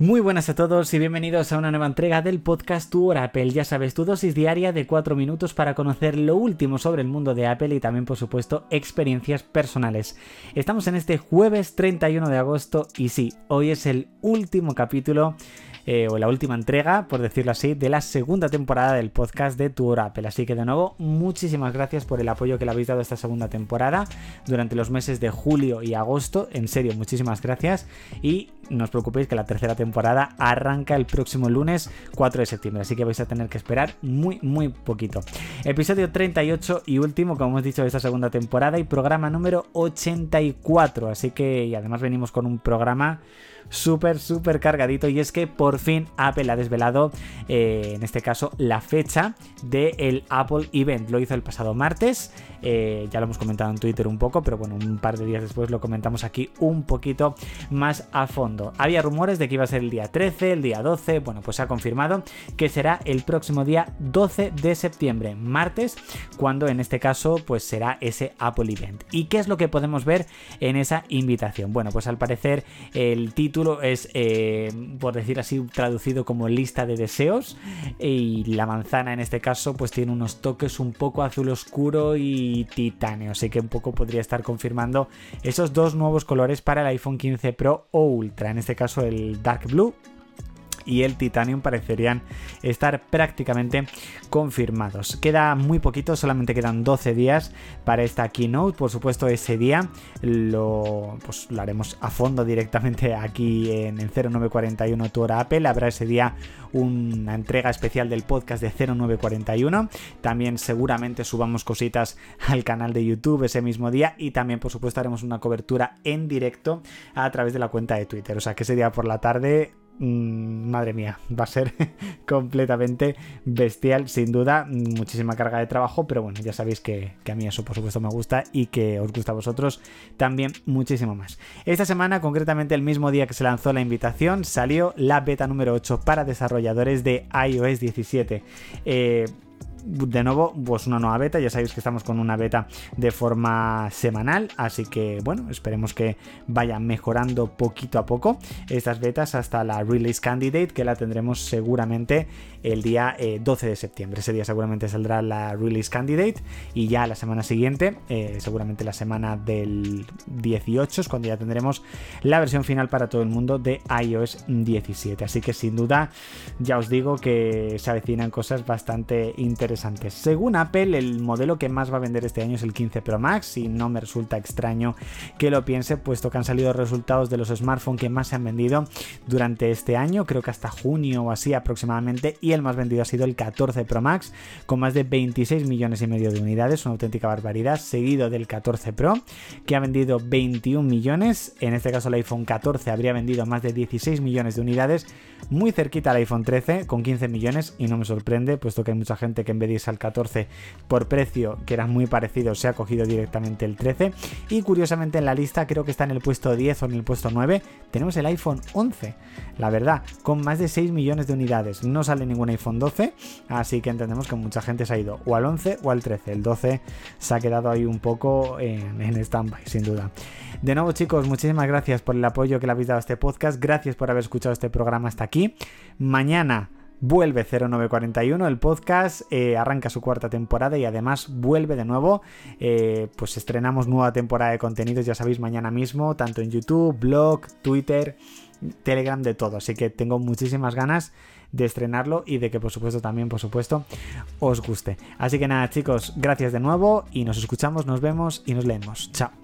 Muy buenas a todos y bienvenidos a una nueva entrega del podcast Tour Apple. Ya sabes, tu dosis diaria de 4 minutos para conocer lo último sobre el mundo de Apple y también, por supuesto, experiencias personales. Estamos en este jueves 31 de agosto y sí, hoy es el último capítulo eh, o la última entrega, por decirlo así, de la segunda temporada del podcast de Tour Apple. Así que de nuevo, muchísimas gracias por el apoyo que le habéis dado a esta segunda temporada durante los meses de julio y agosto. En serio, muchísimas gracias. Y no os preocupéis que la tercera temporada arranca el próximo lunes 4 de septiembre, así que vais a tener que esperar muy, muy poquito. Episodio 38 y último, como hemos dicho, de esta segunda temporada y programa número 84, así que y además venimos con un programa súper, súper cargadito. Y es que por fin Apple ha desvelado, eh, en este caso, la fecha del Apple Event. Lo hizo el pasado martes. Eh, ya lo hemos comentado en Twitter un poco, pero bueno, un par de días después lo comentamos aquí un poquito más a fondo. Había rumores de que iba a ser el día 13, el día 12. Bueno, pues se ha confirmado que será el próximo día 12 de septiembre, martes, cuando en este caso, pues será ese Apple Event. ¿Y qué es lo que podemos ver en esa invitación? Bueno, pues al parecer el título es, eh, por decir así, traducido como lista de deseos. Y la manzana en este caso, pues tiene unos toques un poco azul oscuro y titanio. Así que un poco podría estar confirmando esos dos nuevos colores para el iPhone 15 Pro o Ultra. En este caso, el Dark Blue y el Titanium parecerían estar prácticamente confirmados. Queda muy poquito, solamente quedan 12 días para esta keynote. Por supuesto, ese día lo, pues, lo haremos a fondo directamente aquí en el 0941 tu Apple. Habrá ese día una entrega especial del podcast de 0941. También seguramente subamos cositas al canal de YouTube ese mismo día y también por supuesto haremos una cobertura en directo a través de la cuenta de Twitter. O sea que ese día por la tarde Mm, madre mía, va a ser completamente bestial, sin duda, muchísima carga de trabajo, pero bueno, ya sabéis que, a mí eso por supuesto me gusta y que os gusta a vosotros también muchísimo más. Esta semana, concretamente el mismo día que se lanzó la invitación, salió la beta número 8 para desarrolladores de iOS 17. Eh, de nuevo, pues una nueva beta. Ya sabéis que estamos con una beta de forma semanal, así que bueno, esperemos que vaya mejorando poquito a poco estas betas hasta la Release Candidate, que la tendremos seguramente el día 12 eh, de septiembre. Ese día seguramente saldrá la Release Candidate y ya la semana siguiente, eh, seguramente la semana del 18 es cuando ya tendremos la versión final para todo el mundo de iOS 17. Así que sin duda, ya os digo que se avecinan cosas bastante interesantes según Apple, el modelo que más va a vender este año es el 15 Pro Max y no me resulta extraño que lo piense, puesto que han salido resultados de los smartphones que más se han vendido durante este año, creo que hasta junio o así aproximadamente, y el más vendido ha sido el 14 Pro Max, con más de 26 millones y medio de unidades, una auténtica barbaridad, seguido del 14 Pro, que ha vendido 21 millones, en este caso el iPhone 14 habría vendido más de 16 millones de unidades, muy cerquita al iPhone 13 con 15 millones, y no me sorprende, puesto que hay mucha gente que vez al 14 por precio, que era muy parecido, se ha cogido directamente el 13. Y curiosamente en la lista, creo que está en el puesto 10 o en el puesto 9, tenemos el iPhone 11. La verdad, con más de 6 millones de unidades. No sale ningún iPhone 12, así que entendemos que mucha gente se ha ido o al 11 o al 13. El 12 se ha quedado ahí un poco en, en stand-by, sin duda. De nuevo, chicos, muchísimas gracias por el apoyo que le habéis dado a este podcast. Gracias por haber escuchado este programa hasta aquí. Mañana Vuelve 0941, el podcast eh, arranca su cuarta temporada y además vuelve de nuevo. Eh, pues estrenamos nueva temporada de contenidos, ya sabéis, mañana mismo, tanto en YouTube, blog, Twitter, Telegram, de todo. Así que tengo muchísimas ganas de estrenarlo y de que por supuesto también, por supuesto, os guste. Así que nada, chicos, gracias de nuevo y nos escuchamos, nos vemos y nos leemos. Chao.